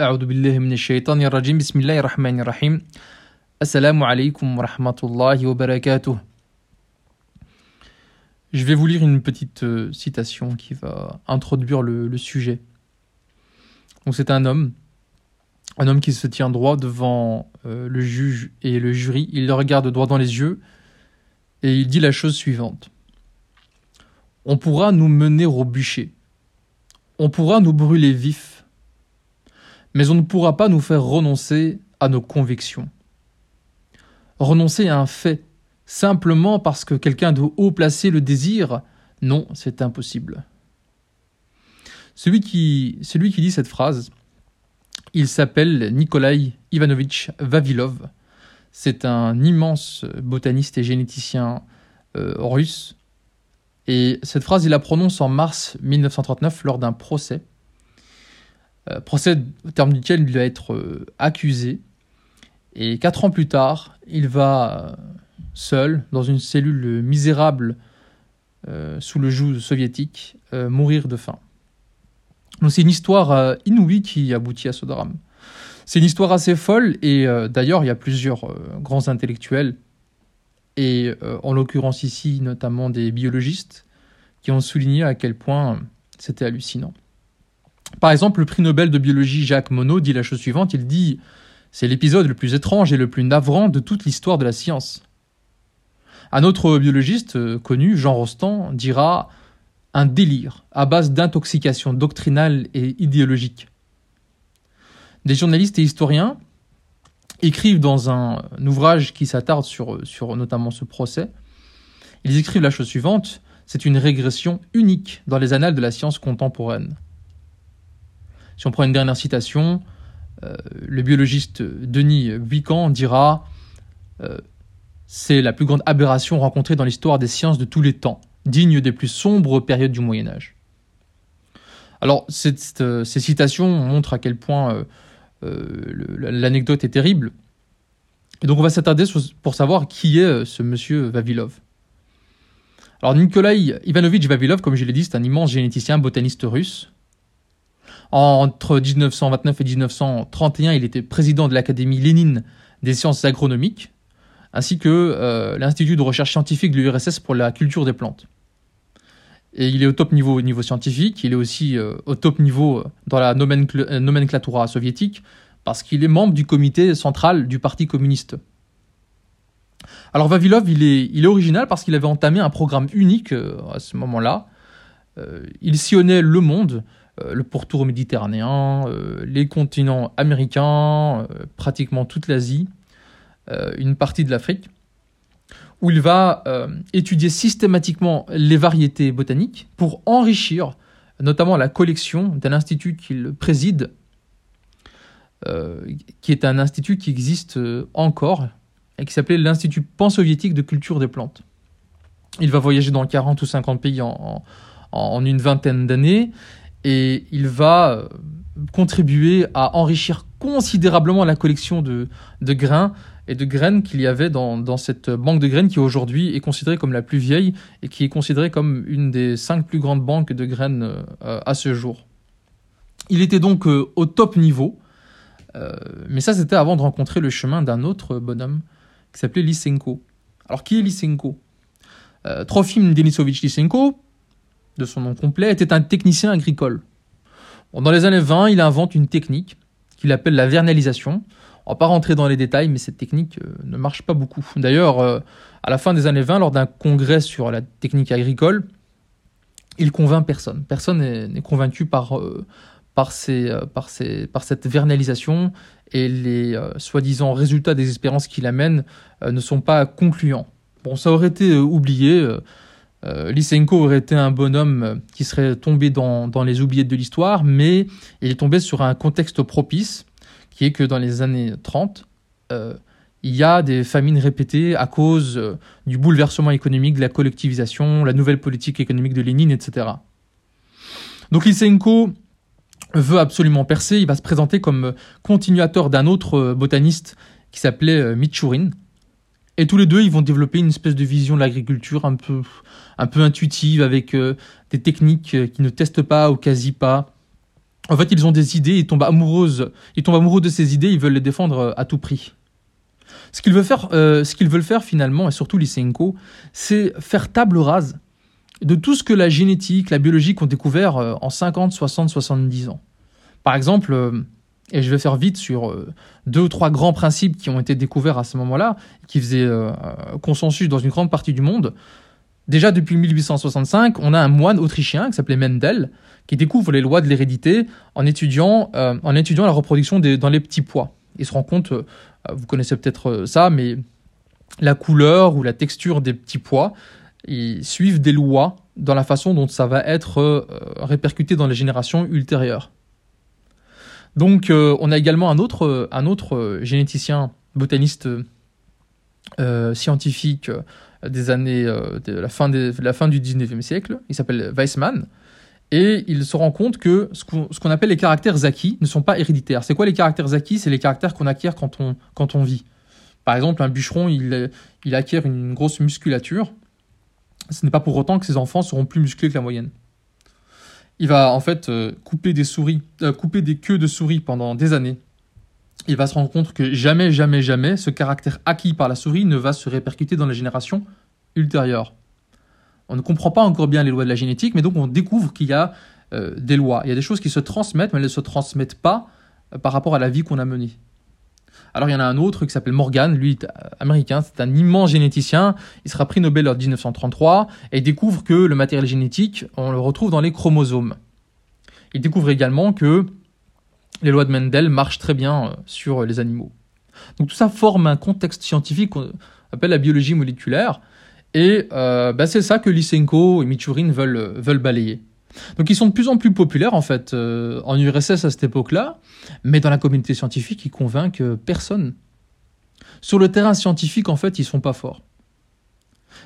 أعوذ بالله من الشيطان الرجيم بسم الله الرحمن الرحيم Assalamu alaikum wa rahmatullahi wa barakatuh. Je vais vous lire une petite euh, citation qui va introduire le, le sujet. Donc c'est un homme, un homme qui se tient droit devant euh, le juge et le jury. Il le regarde droit dans les yeux et il dit la chose suivante. On pourra nous mener au bûcher. On pourra nous brûler vifs. mais on ne pourra pas nous faire renoncer à nos convictions renoncer à un fait simplement parce que quelqu'un de haut placé le désire, non, c'est impossible. Celui qui, celui dit cette phrase, il s'appelle Nikolai Ivanovitch Vavilov. C'est un immense botaniste et généticien euh, russe. Et cette phrase, il la prononce en mars 1939 lors d'un procès. Euh, procès au terme duquel il va être euh, accusé et quatre ans plus tard, il va euh, seul, dans une cellule misérable sous le joug soviétique, mourir de faim. Donc c'est une histoire inouïe qui aboutit à ce drame. C'est une histoire assez folle et d'ailleurs il y a plusieurs grands intellectuels et en l'occurrence ici notamment des biologistes qui ont souligné à quel point c'était hallucinant. Par exemple, le prix Nobel de biologie Jacques Monod dit la chose suivante, il dit c'est l'épisode le plus étrange et le plus navrant de toute l'histoire de la science. Un autre biologiste euh, connu, Jean Rostand, dira un délire à base d'intoxication doctrinale et idéologique. Des journalistes et historiens écrivent dans un, ouvrage qui s'attarde sur, sur notamment ce procès, ils écrivent la chose suivante, c'est une régression unique dans les annales de la science contemporaine. Si on prend une dernière citation, euh, le biologiste Denis Buican dira euh, c'est la plus grande aberration rencontrée dans l'histoire des sciences de tous les temps, digne des plus sombres périodes du Moyen Âge. Alors, euh, ces citations montrent à quel point l'anecdote est terrible. Et donc, on va s'attarder pour savoir qui est ce monsieur Vavilov. Alors, Nikolai Ivanovitch Vavilov, comme je l'ai dit, c'est un immense généticien botaniste russe. Entre 1929 et 1931, il était président de l'Académie Lénine des sciences agronomiques, ainsi que euh, l'Institut de recherche scientifique de l'URSS pour la culture des plantes. Et il est au top niveau au niveau scientifique, il est aussi euh, au top niveau euh, dans la nomenclatura soviétique, parce qu'il est membre du comité central du Parti communiste. Alors Vavilov, il est, original parce qu'il avait entamé un programme unique à ce moment-là. il sillonnait le monde le pourtour méditerranéen, euh, les continents américains, euh, pratiquement toute l'Asie, une partie de l'Afrique, où il va étudier systématiquement les variétés botaniques pour enrichir notamment la collection d'un institut qu'il préside, qui est un institut qui existe encore et qui s'appelait l'Institut pan-soviétique de culture des plantes. Il va voyager dans 40 ou 50 pays en une vingtaine d'années et il va euh, contribuer à enrichir considérablement la collection de, de grains et de graines qu'il y avait dans, dans, cette banque de graines qui aujourd'hui est considérée comme la plus vieille et qui est considérée comme une des cinq plus grandes banques de graines euh, à ce jour. Il était donc euh, au top niveau, mais ça c'était avant de rencontrer le chemin d'un autre bonhomme qui s'appelait Lysenko. Alors qui est Lysenko? Trofim Denisovich Lysenko, de son nom complet, était un technicien agricole. dans les années 20, il invente une technique qu'il appelle la vernalisation. On va pas rentrer dans les détails, mais cette technique euh, ne marche pas beaucoup. D'ailleurs, euh, à la fin des années 20, lors d'un congrès sur la technique agricole, il convainc personne. Personne n'est convaincu par, euh, par, cette vernalisation et les soi-disant résultats des expériences qu'il amène ne sont pas concluants. Bon, ça aurait été oublié. Euh, Lysenko aurait été un bonhomme qui serait tombé dans, les oubliettes de l'histoire, mais il est tombé sur un contexte propice, qui est que dans les années 30, euh, il y a des famines répétées à cause euh, du bouleversement économique, de la collectivisation, la nouvelle politique économique de Lénine, etc. Donc Lysenko veut absolument percer, il va se présenter comme continuateur d'un autre botaniste qui s'appelait Michourine, et tous les deux, ils vont développer une espèce de vision de l'agriculture un peu, un peu intuitive, avec euh, des techniques euh, qui ne testent pas ou quasi pas. En fait, ils ont des idées, ils tombent, amoureuses, ils tombent amoureux de ces idées, ils veulent les défendre à tout prix. Ce qu'ils veulent faire, euh, ce qu'ils veulent faire finalement, et surtout Lysenko, c'est faire table rase de tout ce que la génétique, la biologie ont découvert euh, en 50, 60, 70 ans. Par exemple, euh, et je vais faire vite sur deux ou trois grands principes qui ont été découverts à ce moment-là, qui faisaient consensus dans une grande partie du monde. Déjà depuis 1865, on a un moine autrichien qui s'appelait Mendel, qui découvre les lois de l'hérédité en étudiant, en étudiant la reproduction dans les petits pois. Il se rend compte euh, vous connaissez peut-être euh, ça, mais la couleur ou la texture des petits pois ils suivent des lois dans la façon dont ça va être euh, répercuté dans les générations ultérieures. Donc on a également un autre, un autre généticien, botaniste scientifique des années de la fin, du 19e siècle, il s'appelle Weissmann, et il se rend compte que ce qu'on appelle les caractères acquis ne sont pas héréditaires. C'est quoi les caractères acquis? C'est les caractères qu'on acquiert quand on, quand on vit. Par exemple, un bûcheron, il acquiert une grosse musculature. Ce n'est pas pour autant que ses enfants seront plus musclés que la moyenne. Il va en fait euh, couper des souris, euh, couper des queues de souris pendant des années. Il va se rendre compte que jamais, jamais, jamais, ce caractère acquis par la souris ne va se répercuter dans les générations ultérieures. On ne comprend pas encore bien les lois de la génétique, mais donc on découvre qu'il y a euh, des lois. Il y a des choses qui se transmettent, mais elles ne se transmettent pas par rapport à la vie qu'on a menée. Alors il y en a un autre qui s'appelle Morgan, lui est euh, américain, c'est un immense généticien, il sera prix Nobel en 1933 et il découvre que le matériel génétique, on le retrouve dans les chromosomes. Il découvre également que les lois de Mendel marchent très bien sur les animaux. Donc tout ça forme un contexte scientifique qu'on appelle la biologie moléculaire, et euh, bah, c'est ça que Lysenko et Michurin veulent balayer. Donc ils sont de plus en plus populaires en fait euh, en URSS à cette époque-là, mais dans la communauté scientifique, ils convainquent personne. Sur le terrain scientifique, en fait, ils sont pas forts.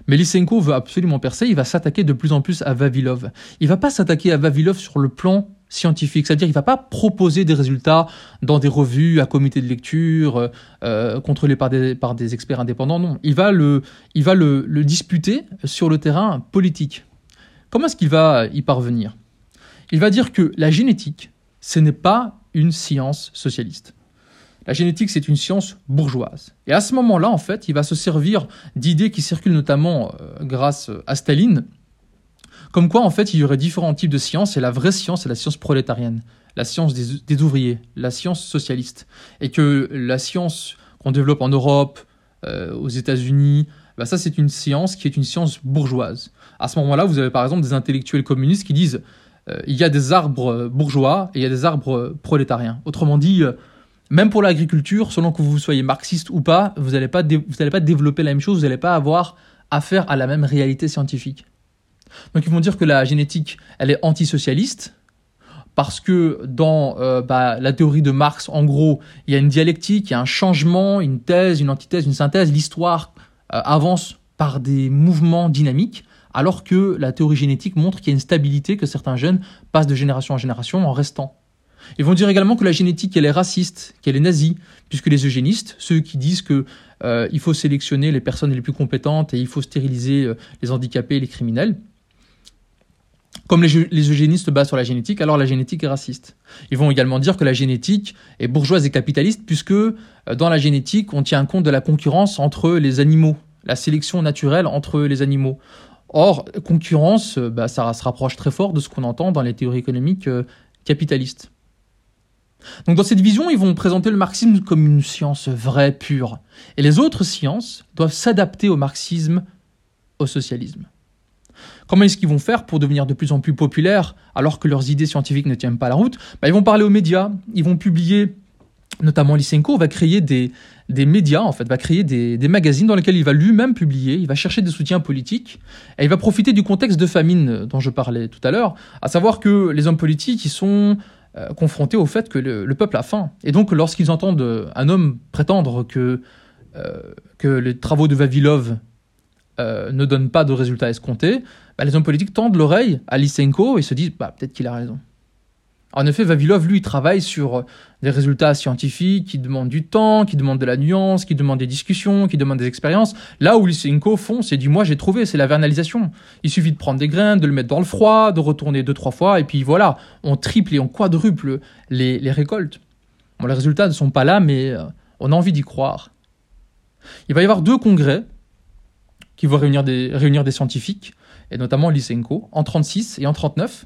Mais Lysenko veut absolument percer, il va s'attaquer de plus en plus à Vavilov. Il va pas s'attaquer à Vavilov sur le plan scientifique, c'est-à-dire il va pas proposer des résultats dans des revues, à comité de lecture, euh, contrôlés par des, par des experts indépendants, non. Il va, le, il va le, le disputer sur le terrain politique. Comment est-ce qu'il va y parvenir? Il va dire que la génétique, ce n'est pas une science socialiste. La génétique, c'est une science bourgeoise. Et à ce moment-là, en fait, il va se servir d'idées qui circulent notamment euh, grâce à Staline, comme quoi, en fait, il y aurait différents types de sciences, et la vraie science, c'est la science prolétarienne, la science des, ouvriers, la science socialiste. Et que la science qu'on développe en Europe, euh, aux États-Unis, bah ça, c'est une science qui est une science bourgeoise. À ce moment-là, vous avez par exemple des intellectuels communistes qui disent euh, il y a des arbres bourgeois et il y a des arbres prolétariens. Autrement dit, euh, même pour l'agriculture, selon que vous soyez marxiste ou pas, vous n'allez pas, pas développer la même chose, vous n'allez pas avoir affaire à la même réalité scientifique. Donc ils vont dire que la génétique, elle est antisocialiste, parce que dans euh, bah, la théorie de Marx, en gros, il y a une dialectique, il y a un changement, une thèse, une antithèse, une synthèse, l'histoire euh, avance par des mouvements dynamiques, alors que la théorie génétique montre qu'il y a une stabilité, que certains jeunes passent de génération en génération en restant. Ils vont dire également que la génétique, elle est raciste, qu'elle est nazie, puisque les eugénistes, ceux qui disent que euh, il faut sélectionner les personnes les plus compétentes et il faut stériliser les handicapés et les criminels, comme les, eugénistes se basent sur la génétique, alors la génétique est raciste. Ils vont également dire que la génétique est bourgeoise et capitaliste, puisque euh, dans la génétique, on tient compte de la concurrence entre les animaux, la sélection naturelle entre les animaux. Or, concurrence, euh, bah, ça se rapproche très fort de ce qu'on entend dans les théories économiques euh, capitalistes. Donc dans cette vision, ils vont présenter le marxisme comme une science vraie, pure. Et les autres sciences doivent s'adapter au marxisme, au socialisme. Comment est-ce qu'ils vont faire pour devenir de plus en plus populaires alors que leurs idées scientifiques ne tiennent pas la route? Bah, Ils vont parler aux médias, ils vont publier, notamment Lysenko va créer des, des médias, en fait, va créer des, des magazines dans lesquels il va lui-même publier, il va chercher des soutiens politiques, et il va profiter du contexte de famine dont je parlais tout à l'heure, à savoir que les hommes politiques, sont euh, confrontés au fait que le, peuple a faim. Et donc, lorsqu'ils entendent un homme prétendre que, euh, que les travaux de Vavilov euh, ne donnent pas de résultats escomptés, bah, les hommes politiques tendent l'oreille à Lysenko et se disent bah, peut-être qu'il a raison. En effet, Vavilov, lui, travaille sur des résultats scientifiques qui demandent du temps, qui demandent de la nuance, qui demandent des discussions, qui demandent des expériences. Là où Lysenko font, c'est du moi j'ai trouvé, c'est la vernalisation. Il suffit de prendre des graines, de le mettre dans le froid, de retourner deux, trois fois, et puis voilà, on triple et on quadruple les, récoltes. Les résultats ne sont pas là, mais euh, on a envie d'y croire. Il va y avoir deux congrès qui vont réunir des, scientifiques, et notamment Lysenko, en 36 et en 39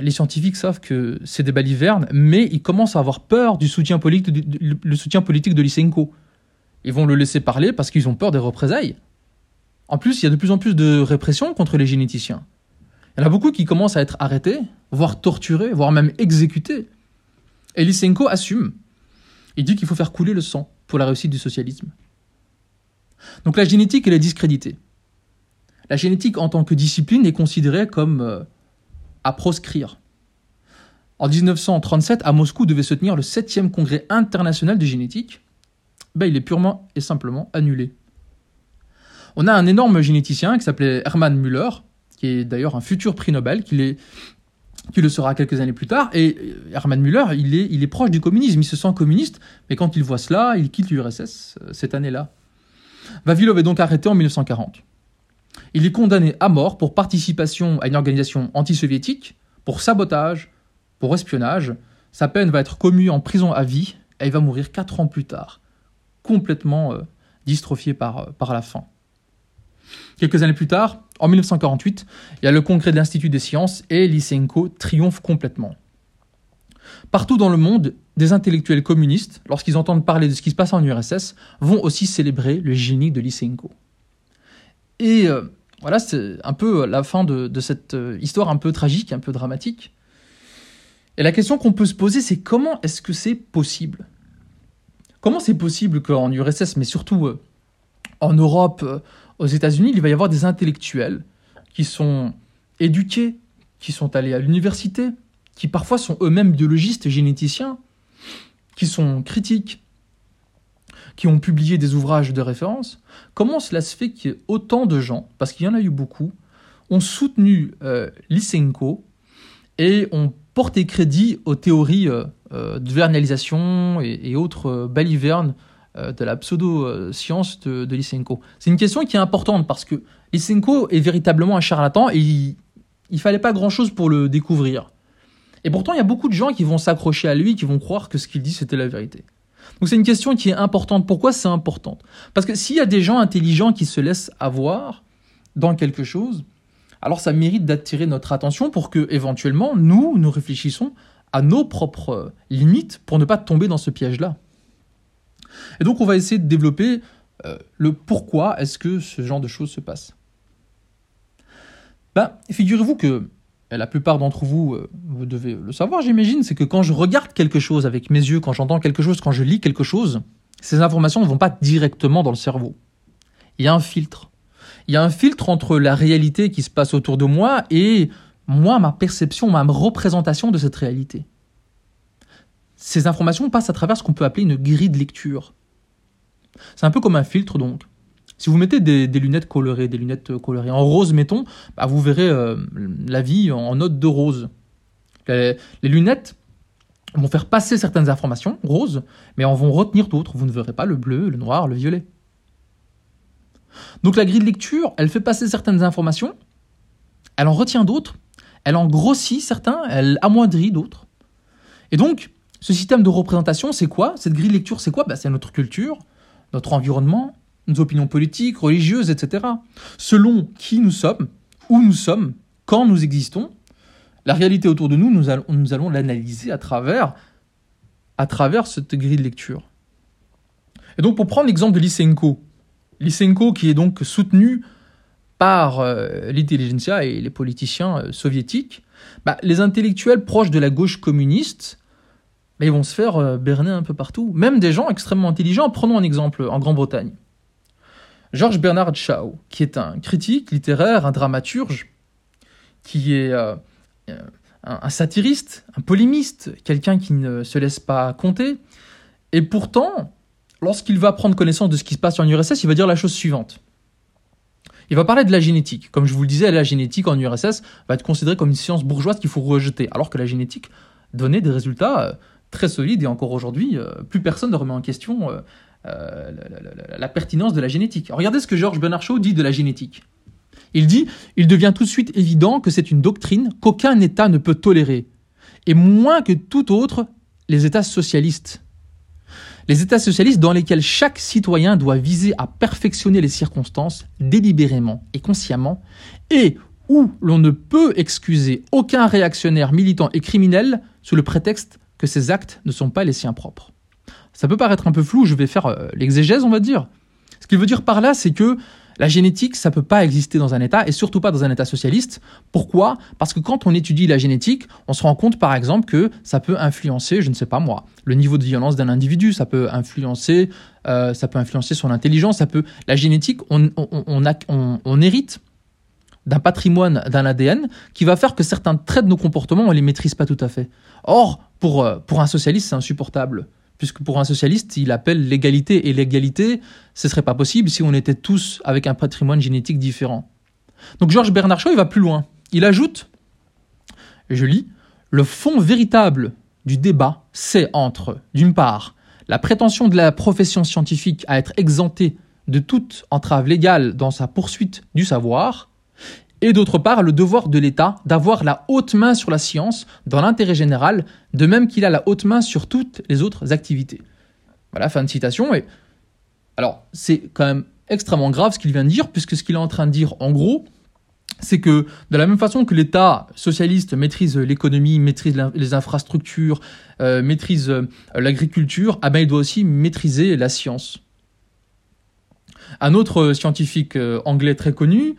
les scientifiques savent que c'est des balivernes, mais ils commencent à avoir peur du soutien politique de, soutien politique de Lysenko. Ils vont le laisser parler parce qu'ils ont peur des représailles. En plus, il y a de plus en plus de répression contre les généticiens. Il y en a beaucoup qui commencent à être arrêtés, voire torturés, voire même exécutés. Et Lysenko assume. Il dit qu'il faut faire couler le sang pour la réussite du socialisme. Donc la génétique, elle est discréditée. La génétique en tant que discipline est considérée comme euh, à proscrire. En 1937, à Moscou devait se tenir le 7e congrès international de génétique. Ben, il est purement et simplement annulé. On a un énorme généticien qui s'appelait Hermann Müller, qui est d'ailleurs un futur prix Nobel, qui, le sera quelques années plus tard. Et Hermann Müller, il est, il est proche du communisme, il se sent communiste, mais quand il voit cela, il quitte l'URSS euh, cette année-là. Vavilov est donc arrêté en 1940. Il est condamné à mort pour participation à une organisation anti-soviétique, pour sabotage, pour espionnage. Sa peine va être commue en prison à vie et il va mourir quatre ans plus tard, complètement euh, dystrophié par, euh, par la faim. Quelques années plus tard, en 1948, il y a le congrès de l'Institut des sciences et Lysenko triomphe complètement. Partout dans le monde, des intellectuels communistes, lorsqu'ils entendent parler de ce qui se passe en URSS, vont aussi célébrer le génie de Lysenko. Et euh, voilà, c'est un peu la fin de, cette euh, histoire un peu tragique, un peu dramatique. Et la question qu'on peut se poser, c'est comment est-ce que c'est possible? Comment c'est possible qu'en URSS, mais surtout euh, en Europe, aux États-Unis, il va y avoir des intellectuels qui sont éduqués, qui sont allés à l'université, qui parfois sont eux-mêmes biologistes et généticiens, qui sont critiques, qui ont publié des ouvrages de référence, comment cela se fait qu'il y ait autant de gens, parce qu'il y en a eu beaucoup, ont soutenu euh, Lysenko et ont porté crédit aux théories euh, euh, de vernalisation et, autres balivernes de la pseudo-science de, de, Lysenko C'est une question qui est importante parce que Lysenko est véritablement un charlatan et il, ne fallait pas grand-chose pour le découvrir. Et pourtant, il y a beaucoup de gens qui vont s'accrocher à lui, qui vont croire que ce qu'il dit, c'était la vérité. Donc c'est une question qui est importante. Pourquoi c'est important Parce que s'il y a des gens intelligents qui se laissent avoir dans quelque chose, alors ça mérite d'attirer notre attention pour que éventuellement nous nous réfléchissons à nos propres limites pour ne pas tomber dans ce piège-là. Et donc on va essayer de développer euh, le pourquoi est-ce que ce genre de choses se passe. Ben, figurez-vous que la plupart d'entre vous, euh, vous devez le savoir, j'imagine, c'est que quand je regarde quelque chose avec mes yeux, quand j'entends quelque chose, quand je lis quelque chose, ces informations ne vont pas directement dans le cerveau. Il y a un filtre. Il y a un filtre entre la réalité qui se passe autour de moi et moi, ma perception, ma représentation de cette réalité. Ces informations passent à travers ce qu'on peut appeler une grille de lecture. C'est un peu comme un filtre donc. Si vous mettez des, lunettes colorées, des lunettes euh, colorées en rose, mettons, bah, vous verrez euh, la vie en note de rose. Les, lunettes vont faire passer certaines informations, roses, mais en vont retenir d'autres. Vous ne verrez pas le bleu, le noir, le violet. Donc la grille de lecture, elle fait passer certaines informations, elle en retient d'autres, elle en grossit certains, elle amoindrit d'autres. Et donc, ce système de représentation, c'est quoi? Cette grille de lecture, c'est quoi? Bah, C'est notre culture, notre environnement, nos opinions politiques, religieuses, etc. Selon qui nous sommes, où nous sommes, quand nous existons, la réalité autour de nous, nous allons, l'analyser à travers, à travers cette grille de lecture. Et donc, pour prendre l'exemple de Lysenko, Lysenko qui est donc soutenu par euh, l'intelligentsia et les politiciens euh, soviétiques, bah, les intellectuels proches de la gauche communiste, bah, ils vont se faire euh, berner un peu partout. Même des gens extrêmement intelligents. Prenons un exemple en Grande-Bretagne. Georges Bernard Shaw, qui est un critique littéraire, un dramaturge, qui est euh, un, satiriste, un polémiste, quelqu'un qui ne se laisse pas compter. Et pourtant, lorsqu'il va prendre connaissance de ce qui se passe en URSS, il va dire la chose suivante. Il va parler de la génétique. Comme je vous le disais, la génétique en URSS va être considérée comme une science bourgeoise qu'il faut rejeter, alors que la génétique donnait des résultats euh, très solides et encore aujourd'hui, euh, plus personne ne remet en question euh, la, pertinence de la génétique. regardez ce que Georges Bernard dit de la génétique. Il dit Il devient tout de suite évident que c'est une doctrine qu'aucun État ne peut tolérer, et moins que tout autre, les États socialistes. Les États socialistes dans lesquels chaque citoyen doit viser à perfectionner les circonstances délibérément et consciemment, et où l'on ne peut excuser aucun réactionnaire militant et criminel sous le prétexte que ses actes ne sont pas les siens propres. Ça peut paraître un peu flou, je vais faire euh, l'exégèse, on va dire. Ce qu'il veut dire par là, c'est que la génétique, ça peut pas exister dans un État, et surtout pas dans un État socialiste. Pourquoi? Parce que quand on étudie la génétique, on se rend compte, par exemple, que ça peut influencer, je ne sais pas moi, le niveau de violence d'un individu, ça peut influencer, euh, ça peut influencer son intelligence, ça peut. La génétique, on, hérite d'un patrimoine, d'un ADN, qui va faire que certains traits de nos comportements, on les maîtrise pas tout à fait. Or, pour, euh, pour un socialiste, c'est insupportable puisque pour un socialiste, il appelle l'égalité. Et l'égalité, ce serait pas possible si on était tous avec un patrimoine génétique différent. Donc Georges Bernard Shaw, il va plus loin. Il ajoute, je lis, le fond véritable du débat, c'est entre, d'une part, la prétention de la profession scientifique à être exemptée de toute entrave légale dans sa poursuite du savoir, et d'autre part le devoir de l'État d'avoir la haute main sur la science dans l'intérêt général, de même qu'il a la haute main sur toutes les autres activités. Voilà, fin de citation. Et alors, c'est quand même extrêmement grave ce qu'il vient de dire, puisque ce qu'il est en train de dire, en gros, c'est que de la même façon que l'État socialiste maîtrise l'économie, maîtrise les infrastructures, euh, maîtrise euh, l'agriculture, ah ben, il doit aussi maîtriser la science. Un autre scientifique euh, anglais très connu,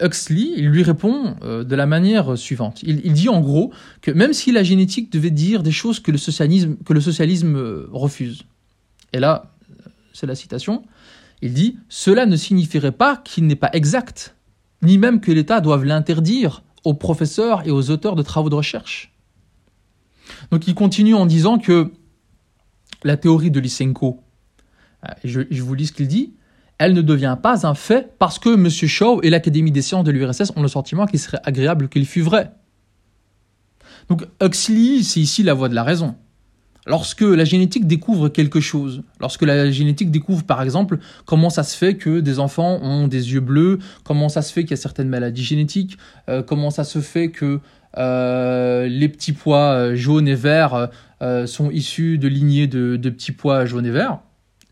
Huxley, il lui répond euh, de la manière suivante. Il, dit en gros que même si la génétique devait dire des choses que le socialisme, que le socialisme euh, refuse, et là, c'est la citation, il dit Cela ne signifierait pas qu'il n'est pas exact, ni même que l'État doive l'interdire aux professeurs et aux auteurs de travaux de recherche. Donc il continue en disant que la théorie de Lysenko, je vous lis ce qu'il dit, elle ne devient pas un fait parce que M. Shaw et l'Académie des sciences de l'URSS ont le sentiment qu'il serait agréable qu'il fût vrai. Donc Huxley, c'est ici la voie de la raison. Lorsque la génétique découvre quelque chose, lorsque la génétique découvre par exemple comment ça se fait que des enfants ont des yeux bleus, comment ça se fait qu'il y a certaines maladies génétiques, euh, comment ça se fait que euh, les petits pois euh, jaunes et verts sont issus de lignées de, de petits pois jaunes et verts,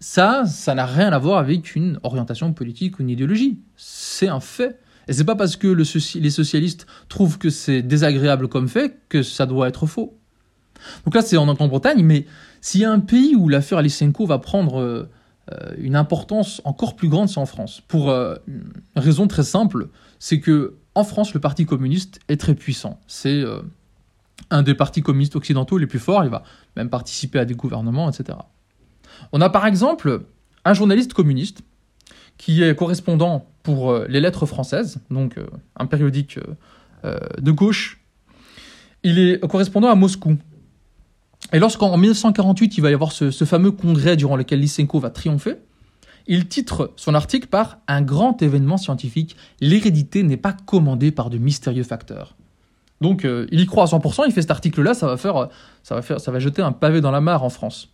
ça, ça n'a rien à voir avec une orientation politique ou une idéologie. C'est un fait. Et c'est pas parce que les socialistes trouvent que c'est désagréable comme fait que ça doit être faux. Donc là, c'est en Grande-Bretagne, mais s'il y a un pays où l'affaire Lysenko va prendre euh, une importance encore plus grande, c'est en France. Pour euh, une raison très simple, c'est que en France, le Parti communiste est très puissant. C'est euh, un des partis communistes occidentaux les plus forts. Il va même participer à des gouvernements, etc. On a par exemple un journaliste communiste qui est correspondant pour euh, les lettres françaises, donc euh, un périodique euh, de gauche. Il est correspondant à Moscou. Et lorsqu'en 1948, il va y avoir ce, fameux congrès durant lequel Lysenko va triompher, il titre son article par Un grand événement scientifique, l'hérédité n'est pas commandée par de mystérieux facteurs. Donc il y croit à 100%, il fait cet article-là, ça va ça ça va jeter un pavé dans la mare en France.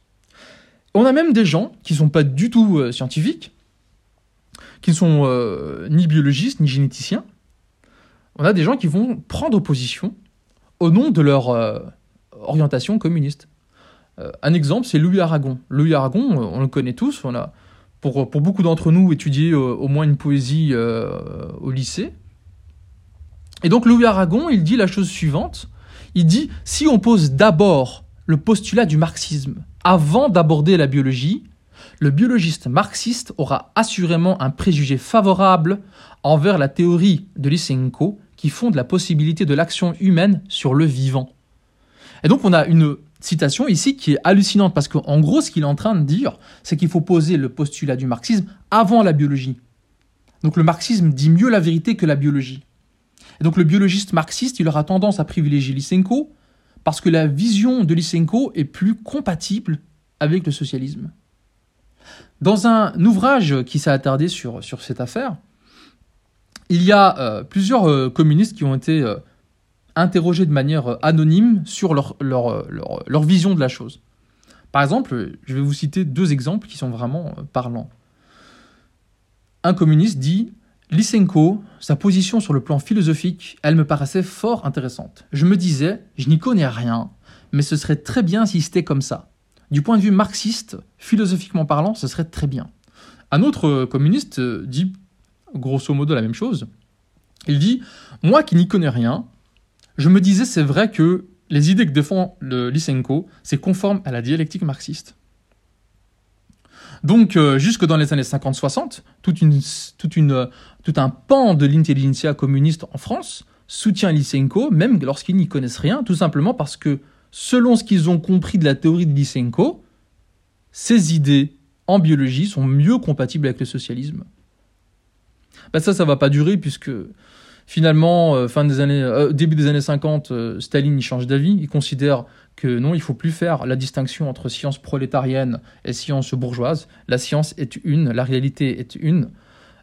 On a même des gens qui ne sont pas du tout euh, scientifiques, qui ne sont euh, ni biologistes ni généticiens. On a des gens qui vont prendre position au nom de leur euh, orientation communiste. un exemple, c'est Louis Aragon. Louis Aragon, on le connaît tous, on a, pour, pour beaucoup d'entre nous, étudié au moins une poésie au lycée. Et donc Louis Aragon, il dit la chose suivante. Il dit, si on pose d'abord le postulat du marxisme avant d'aborder la biologie, le biologiste marxiste aura assurément un préjugé favorable envers la théorie de Lysenko qui fonde la possibilité de l'action humaine sur le vivant. Et donc on a une citation ici qui est hallucinante parce qu'en gros ce qu'il est en train de dire, c'est qu'il faut poser le postulat du marxisme avant la biologie. Donc le marxisme dit mieux la vérité que la biologie. Et donc le biologiste marxiste, il aura tendance à privilégier Lysenko parce que la vision de Lysenko est plus compatible avec le socialisme. Dans un ouvrage qui s'est attardé sur, sur cette affaire, il y a plusieurs communistes qui ont été interrogés de manière anonyme sur leur, leur, leur, vision de la chose. Par exemple, je vais vous citer deux exemples qui sont vraiment parlants. Un communiste dit Lysenko, sa position sur le plan philosophique, elle me paraissait fort intéressante. Je me disais, je n'y connais rien, mais ce serait très bien si c'était comme ça. Du point de vue marxiste, philosophiquement parlant, ce serait très bien. Un autre communiste dit grosso modo la même chose. Il dit Moi qui n'y connais rien, je me disais c'est vrai que les idées que défend Lysenko, c'est conforme à la dialectique marxiste. Donc, euh, jusque dans les années 50-60, toute une, toute une, tout un pan de l'intelligentsia communiste en France soutient Lysenko, même lorsqu'ils n'y connaissent rien, tout simplement parce que, selon ce qu'ils ont compris de la théorie de Lysenko, ces idées en biologie sont mieux compatibles avec le socialisme. Ben ça, ça va pas durer puisque finalement, euh, fin des années, euh, début des années 50, Staline y change d'avis. Il considère que non, il faut plus faire la distinction entre science prolétarienne et science bourgeoise. La science est une, la réalité est une.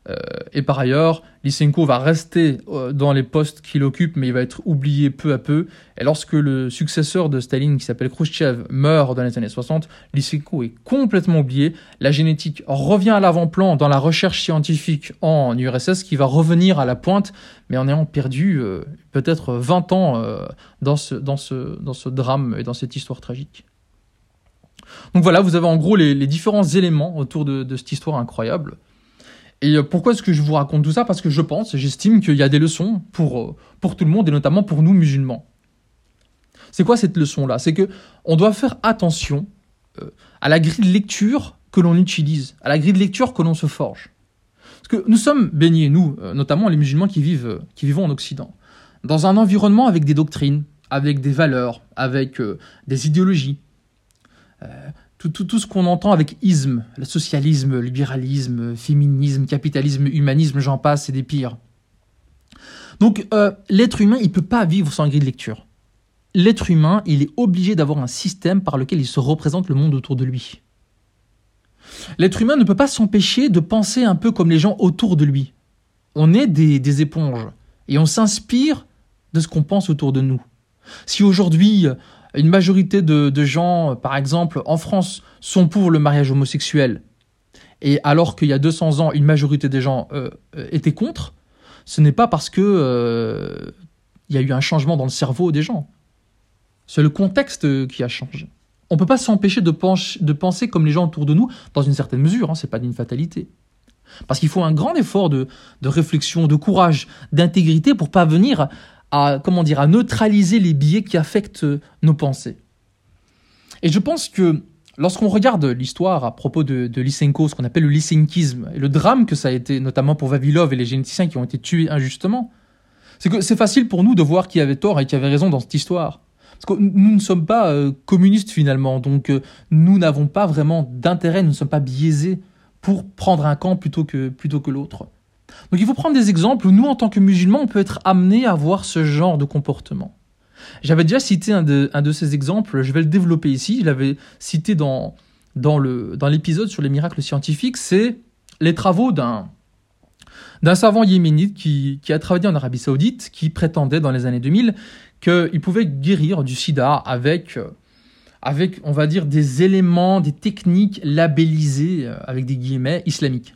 Euh, et par ailleurs, Lysenko va rester euh, dans les postes qu'il occupe, mais il va être oublié peu à peu. Et lorsque le successeur de Staline, qui s'appelle Khrushchev, meurt dans les années 60, Lysenko est complètement oublié. La génétique revient à l'avant-plan dans la recherche scientifique en URSS, qui va revenir à la pointe, mais en ayant perdu euh, peut-être 20 ans dans, ce, dans, ce, dans ce drame et dans cette histoire tragique. Donc voilà, vous avez en gros les, différents éléments autour de cette histoire incroyable. Et euh, pourquoi est-ce que je vous raconte tout ça? Parce que je pense, j'estime qu'il y a des leçons pour, euh, pour tout le monde et notamment pour nous musulmans. C'est quoi cette leçon-là? C'est que on doit faire attention euh, à la grille de lecture que l'on utilise, à la grille de lecture que l'on se forge. Parce que nous sommes baignés, nous, notamment les musulmans qui vivent, qui vivons en Occident, dans un environnement avec des doctrines, avec des valeurs, avec des idéologies tout, ce qu'on entend avec isme, le socialisme, libéralisme, féminisme, capitalisme, humanisme, j'en passe, c'est des pires. Donc euh, l'être humain, il ne peut pas vivre sans grille de lecture. L'être humain, il est obligé d'avoir un système par lequel il se représente le monde autour de lui. L'être humain ne peut pas s'empêcher de penser un peu comme les gens autour de lui. On est des, des éponges et on s'inspire de ce qu'on pense autour de nous. Si aujourd'hui une majorité de, gens, par exemple, en France, sont pour le mariage homosexuel, et alors qu'il y a 200 ans, une majorité des gens euh, étaient contre, ce n'est pas parce que euh, il y a eu un changement dans le cerveau des gens. C'est le contexte qui a changé. On ne peut pas s'empêcher de, penser comme les gens autour de nous, dans une certaine mesure, hein, ce n'est pas d'une fatalité. Parce qu'il faut un grand effort de, de réflexion, de courage, d'intégrité pour pas venir à, comment dire, à neutraliser les biais qui affectent euh, nos pensées. Et je pense que lorsqu'on regarde l'histoire à propos de, Lysenko, ce qu'on appelle le lysenkisme, et le drame que ça a été, notamment pour Vavilov et les généticiens qui ont été tués injustement, c'est que c'est facile pour nous de voir qui avait tort et qui avait raison dans cette histoire. Parce que nous ne sommes pas euh, communistes finalement, donc euh, nous n'avons pas vraiment d'intérêt, nous ne sommes pas biaisés pour prendre un camp plutôt que, plutôt que l'autre. Donc il faut prendre des exemples où nous, en tant que musulmans, on peut être amenés à voir ce genre de comportement. J'avais déjà cité un de, ces exemples, je vais le développer ici, je l'avais cité dans, l'épisode sur les miracles scientifiques, c'est les travaux d'un, savant yéménite qui, a travaillé en Arabie Saoudite, qui prétendait dans les années 2000 qu'il pouvait guérir du sida avec, avec, on va dire, des éléments, des techniques labellisées, euh, avec des guillemets, islamiques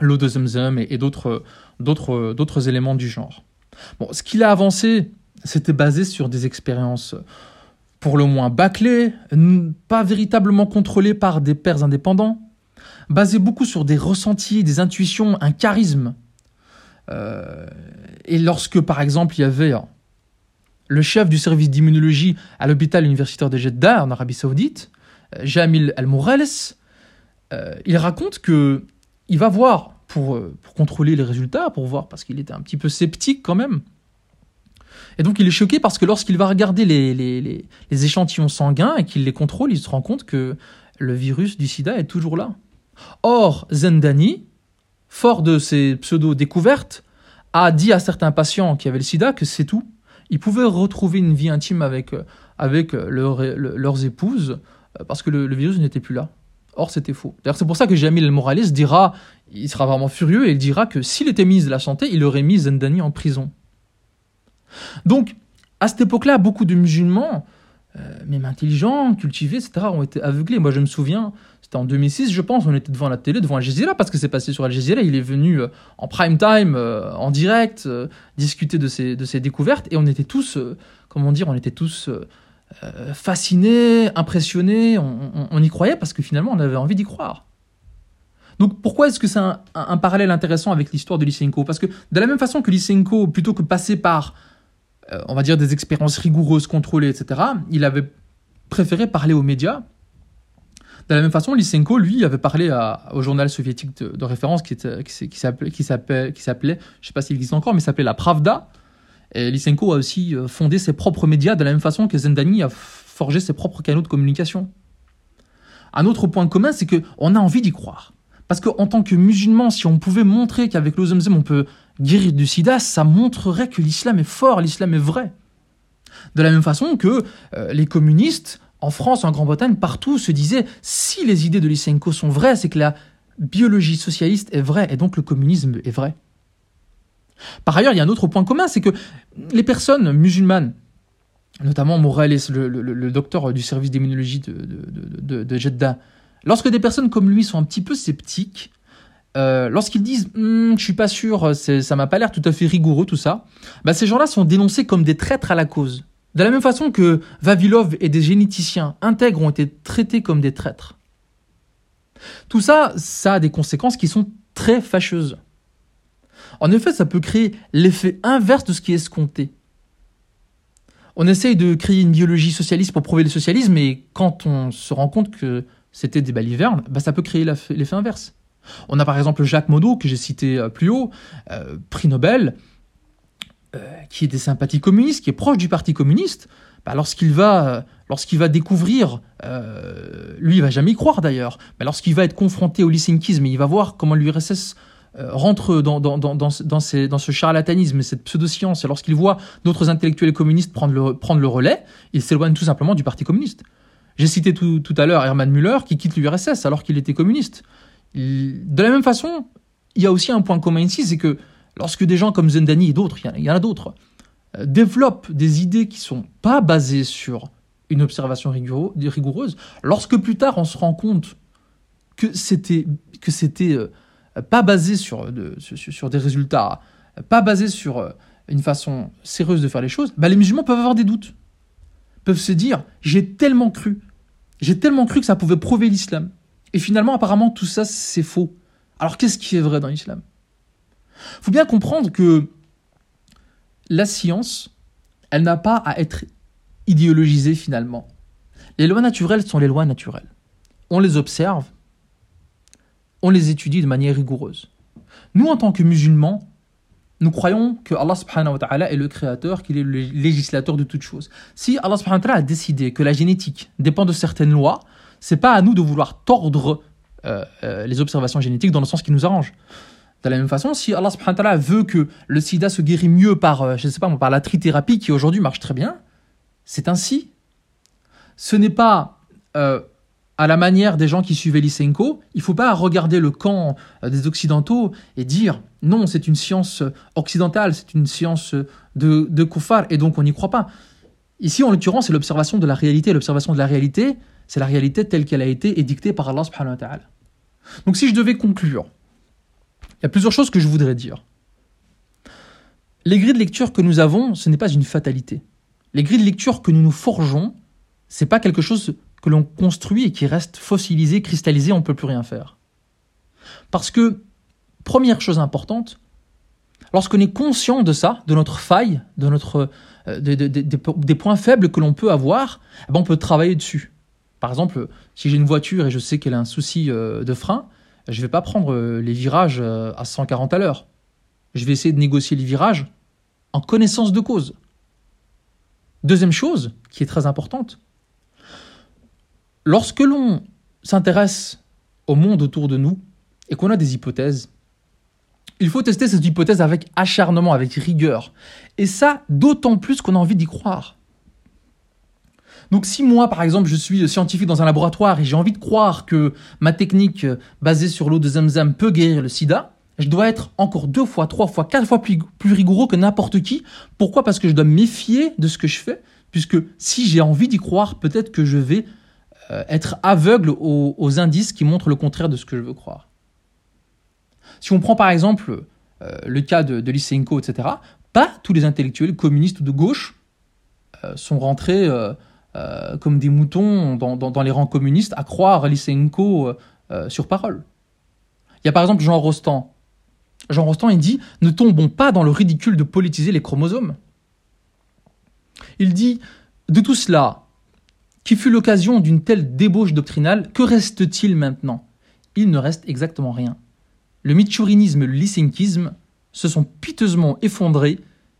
l'eau de Zemzem et, d'autres, d'autres, d'autres éléments du genre. Bon, ce qu'il a avancé, c'était basé sur des expériences pour le moins bâclées, pas véritablement contrôlées par des pairs indépendants, basé beaucoup sur des ressentis, des intuitions, un charisme. Euh, et lorsque, par exemple, il y avait le chef du service d'immunologie à l'hôpital universitaire de Jeddah, en Arabie Saoudite, Jamil El-Mourels, euh, il raconte que il va voir pour, euh, pour contrôler les résultats, pour voir, parce qu'il était un petit peu sceptique quand même. Et donc il est choqué parce que lorsqu'il va regarder les, les, les, échantillons sanguins et qu'il les contrôle, il se rend compte que le virus du sida est toujours là. Or, Zendani, fort de ses pseudo-découvertes, a dit à certains patients qui avaient le sida que c'est tout. Ils pouvaient retrouver une vie intime avec, euh, avec leurs épouses euh, parce que le virus n'était plus là. Or, c'était faux. D'ailleurs, c'est pour ça que Jamil Morales dira il sera vraiment furieux et il dira que s'il était ministre de la Santé, il aurait mis Zendani en prison. Donc, à cette époque-là, beaucoup de musulmans, euh, même intelligents, cultivés, etc., ont été aveuglés. Moi, je me souviens, c'était en 2006, je pense, on était devant la télé, devant Al Jazeera, parce que c'est passé sur Al Jazeera. Il est venu euh, en prime time, euh, en direct, discuter de ses, de ses découvertes, et on était tous, comment dire, on était tous fascinés, impressionnés, on, y croyait parce que finalement, on avait envie d'y croire. Donc pourquoi est-ce que c'est un, un, parallèle intéressant avec l'histoire de Lysenko? Parce que de la même façon que Lysenko, plutôt que passer par euh, on va dire, des expériences rigoureuses, contrôlées, etc., il avait préféré parler aux médias. De la même façon, Lysenko, lui, avait parlé au journal soviétique de, référence qui, qui s'appelait, je ne sais pas s'il existe encore, mais s'appelait la Pravda. Et Lysenko a aussi euh, fondé ses propres médias de la même façon que Zendani a forgé ses propres canaux de communication. Un autre point commun, c'est qu'on a envie d'y croire. Parce qu'en tant que musulman, si on pouvait montrer qu'avec l'eau on peut guérir du sida, ça montrerait que l'islam est fort, l'islam est vrai. De la même façon que euh, les communistes, en France, en Grande-Bretagne, partout, se disaient si les idées de Lysenko sont vraies, c'est que la biologie socialiste est vraie, et donc le communisme est vrai. Par ailleurs, il y a un autre point commun, c'est que les personnes musulmanes, notamment Morales, le, docteur du service d'immunologie de, Jeddah, lorsque des personnes comme lui sont un petit peu sceptiques, euh, lorsqu'ils disent hm, je suis pas sûr, ça m'a pas l'air tout à fait rigoureux tout ça, bah, ces gens-là sont dénoncés comme des traîtres à la cause. De la même façon que Vavilov et des généticiens intègres ont été traités comme des traîtres. Tout ça, ça a des conséquences qui sont très fâcheuses. En effet, ça peut créer l'effet inverse de ce qui est escompté. On essaye de créer une biologie socialiste pour prouver le socialisme, et quand on se rend compte que c'était des balivernes, bah ça peut créer l'effet inverse. On a par exemple Jacques Monod, que j'ai cité euh, plus haut, euh, prix Nobel, euh, qui est des sympathies communistes, qui est proche du Parti communiste. Bah, lorsqu'il va, découvrir, lui il va jamais y croire d'ailleurs, mais lorsqu'il va être confronté au lysenkisme il va voir comment l'URSS rentre dans, dans, dans, dans, ces, dans, ce charlatanisme et cette pseudo-science, et lorsqu'il voit d'autres intellectuels communistes prendre le, prendre le relais, il s'éloigne tout simplement du Parti communiste. J'ai cité tout, tout à l'heure Hermann Müller qui quitte l'URSS alors qu'il était communiste. De la même façon, il y a aussi un point commun ici, c'est que lorsque des gens comme Zendani et d'autres, il y en a d'autres, euh, développent des idées qui sont pas basées sur une observation rigoureuse, lorsque plus tard on se rend compte que c'était que c'était euh, pas basé sur, sur, des résultats, pas basé sur euh, une façon sérieuse de faire les choses, bah les musulmans peuvent avoir des doutes, peuvent se dire j'ai tellement cru, j'ai tellement cru que ça pouvait prouver l'islam, et finalement, apparemment, tout ça, c'est faux. Alors qu'est-ce qui est vrai dans l'islam? Faut bien comprendre que la science, elle n'a pas à être idéologisée finalement. Les lois naturelles sont les lois naturelles. On les observe, on les étudie de manière rigoureuse. Nous, en tant que musulmans, nous croyons que Allah subhanahu wa ta'ala est le créateur, qu'il est le législateur de toutes choses. Si Allah subhanahu wa ta'ala a décidé que la génétique dépend de certaines lois, c'est pas à nous de vouloir tordre euh, euh, les observations génétiques dans le sens qui nous arrange. De la même façon, si Allah subhanahu wa ta'ala veut que le sida se guérit mieux par, euh, sais pas, par la trithérapie qui aujourd'hui marche très bien, c'est ainsi. Ce n'est pas à la manière des gens qui suivaient Lysenko, il ne faut pas regarder le camp des Occidentaux et dire non, c'est une science occidentale, c'est une science de, de et donc on n'y croit pas. Ici, en l'occurrence, c'est l'observation de la réalité. L'observation de la réalité, c'est la réalité telle qu'elle a été édictée par Allah subhanahu. Donc si je devais conclure, il y a plusieurs choses que je voudrais dire. Les grilles de lecture que nous avons, ce n'est pas une fatalité. Les grilles de lecture que nous nous forgeons, c'est pas quelque chose que l'on construit et qui reste fossilisé, cristallisé, on ne peut plus rien faire. Parce que, première chose importante, lorsqu'on est conscient de ça, de notre faille, de notre, euh, des points faibles que l'on peut avoir, eh ben, on peut travailler dessus. Par exemple, si j'ai une voiture et je sais qu'elle a un souci euh, de frein, je ne vais pas prendre euh, les virages à 140 à l'heure. Je vais essayer de négocier les virages en connaissance de cause. Deuxième chose, qui est très importante, lorsque l'on s'intéresse au monde autour de nous et qu'on a des hypothèses, il faut tester cette hypothèse avec acharnement, avec rigueur. Et ça, d'autant plus qu'on a envie d'y croire. Donc si moi, par exemple, je suis scientifique dans un laboratoire et j'ai envie de croire que ma technique basée sur l'eau de Zamzam peut guérir le sida, je dois être encore deux fois, trois fois, quatre fois plus, rigoureux que n'importe qui. Pourquoi? Parce que je dois me méfier de ce que je fais, puisque si j'ai envie d'y croire, peut-être que je vais être aveugle aux, indices qui montrent le contraire de ce que je veux croire. Si on prend par exemple euh, le cas de, de Lysenko, etc., pas tous les intellectuels communistes ou de gauche sont rentrés euh, comme des moutons dans, les rangs communistes à croire Lysenko euh, euh, sur parole. Il y a par exemple Jean Rostand. Jean Rostand, il dit Ne tombons pas dans le ridicule de politiser les chromosomes. Il dit De tout cela, qui fut l'occasion d'une telle débauche doctrinale, que reste-t-il maintenant? Il ne reste exactement rien. Le mitchurinisme et le se sont piteusement effondrés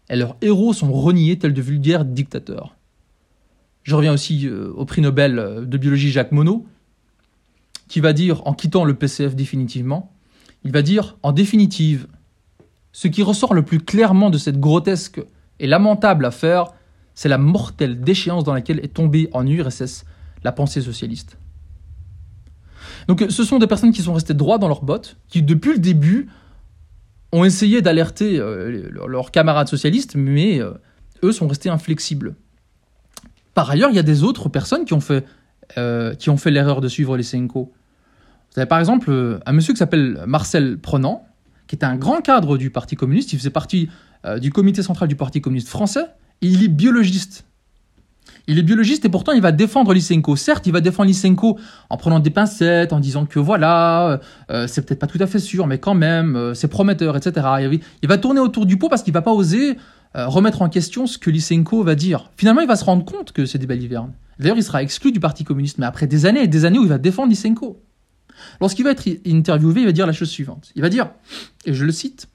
et leurs héros sont reniés tels de vulgaires dictateurs. Je reviens aussi euh, au prix Nobel euh, de biologie Jacques Monod, qui va dire, en quittant le PCF définitivement, il va dire, en définitive, ce qui ressort le plus clairement de cette grotesque et lamentable affaire, c'est la mortelle déchéance dans laquelle est tombée en URSS la pensée socialiste. Donc ce sont des personnes qui sont restées droits dans leurs bottes, qui depuis le début ont essayé d'alerter euh, leurs camarades socialistes, mais eux sont restés inflexibles. Par ailleurs, il y a des autres personnes qui ont fait, euh, l'erreur de suivre les Senko. Vous avez par exemple euh, un monsieur qui s'appelle Marcel Prenant, qui était un grand cadre du Parti communiste, il faisait partie euh, du comité central du Parti communiste français, il est biologiste. Il est biologiste et pourtant il va défendre Lysenko. Certes, il va défendre Lysenko en prenant des pincettes, en disant que voilà, c'est peut-être pas tout à fait sûr, mais quand même, c'est prometteur, etc. Il va tourner autour du pot parce qu'il va pas oser euh, remettre en question ce que Lysenko va dire. Finalement, il va se rendre compte que c'est des balivernes. D'ailleurs, il sera exclu du Parti communiste, mais après des années et des années où il va défendre Lysenko. Lorsqu'il va être interviewé, il va dire la chose suivante. Il va dire, et je le cite,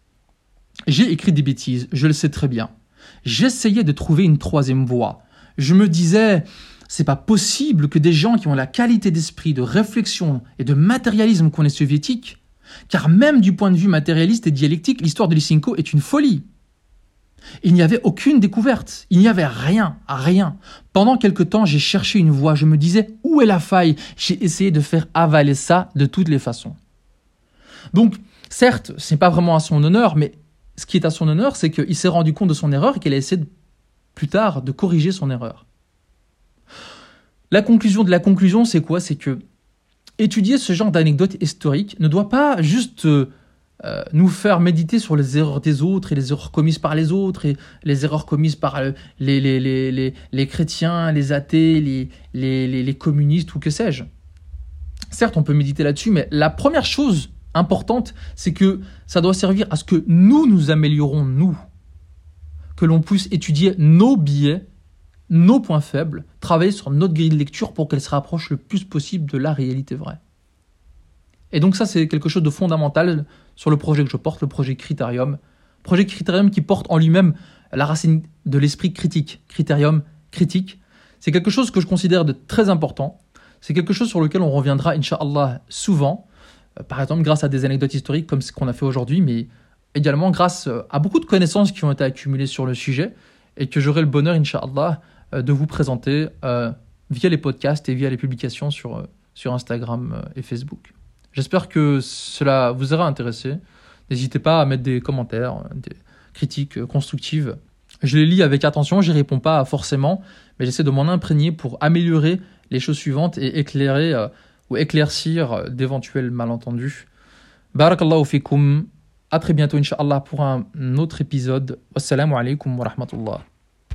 J'ai écrit des bêtises, je le sais très bien. J'essayais de trouver une troisième voie. Je me disais, c'est pas possible que des gens qui ont la qualité d'esprit, de réflexion et de matérialisme qu'on est soviétique, car même du point de vue matérialiste et dialectique, l'histoire de Lysenko est une folie. Il n'y avait aucune découverte, il n'y avait rien, rien. Pendant quelque temps, j'ai cherché une voie, je me disais où est la faille? J'ai essayé de faire avaler ça de toutes les façons. Donc, certes, ce n'est pas vraiment à son honneur, mais ce qui est à son honneur, c'est qu'il s'est rendu compte de son erreur et qu'il a essayé plus tard de corriger son erreur. La conclusion de la conclusion, c'est quoi? C'est que étudier ce genre d'anecdotes historiques ne doit pas juste euh, euh, nous faire méditer sur les erreurs des autres et les erreurs commises par les autres et les erreurs commises par euh, les, chrétiens, les athées, les, communistes ou que sais-je. Certes, on peut méditer là-dessus, mais la première chose importante, c'est que ça doit servir à ce que nous nous améliorons, nous. Que l'on puisse étudier nos biais, nos points faibles, travailler sur notre grille de lecture pour qu'elle se rapproche le plus possible de la réalité vraie. Et donc ça, c'est quelque chose de fondamental sur le projet que je porte, le projet Critérium. Projet Critérium qui porte en lui-même la racine de l'esprit critique. Critérium, critique. C'est quelque chose que je considère de très important. C'est quelque chose sur lequel on reviendra, Inch'Allah, souvent. Euh, par exemple, grâce à des anecdotes historiques comme ce qu'on a fait aujourd'hui, mais également grâce euh, à beaucoup de connaissances qui ont été accumulées sur le sujet et que j'aurai le bonheur, Inch'Allah, euh, de vous présenter via les podcasts et via les publications sur, sur Instagram et Facebook. J'espère que cela vous aura intéressé. N'hésitez pas à mettre des commentaires, des critiques constructives. Je les lis avec attention, j'y réponds pas forcément, mais j'essaie de m'en imprégner pour améliorer les choses suivantes et éclairer ou éclaircir d'éventuels malentendus. Barakallahu fikum. À très bientôt, Inch'Allah, pour un autre épisode. Wassalamu alaikum wa rahmatullah.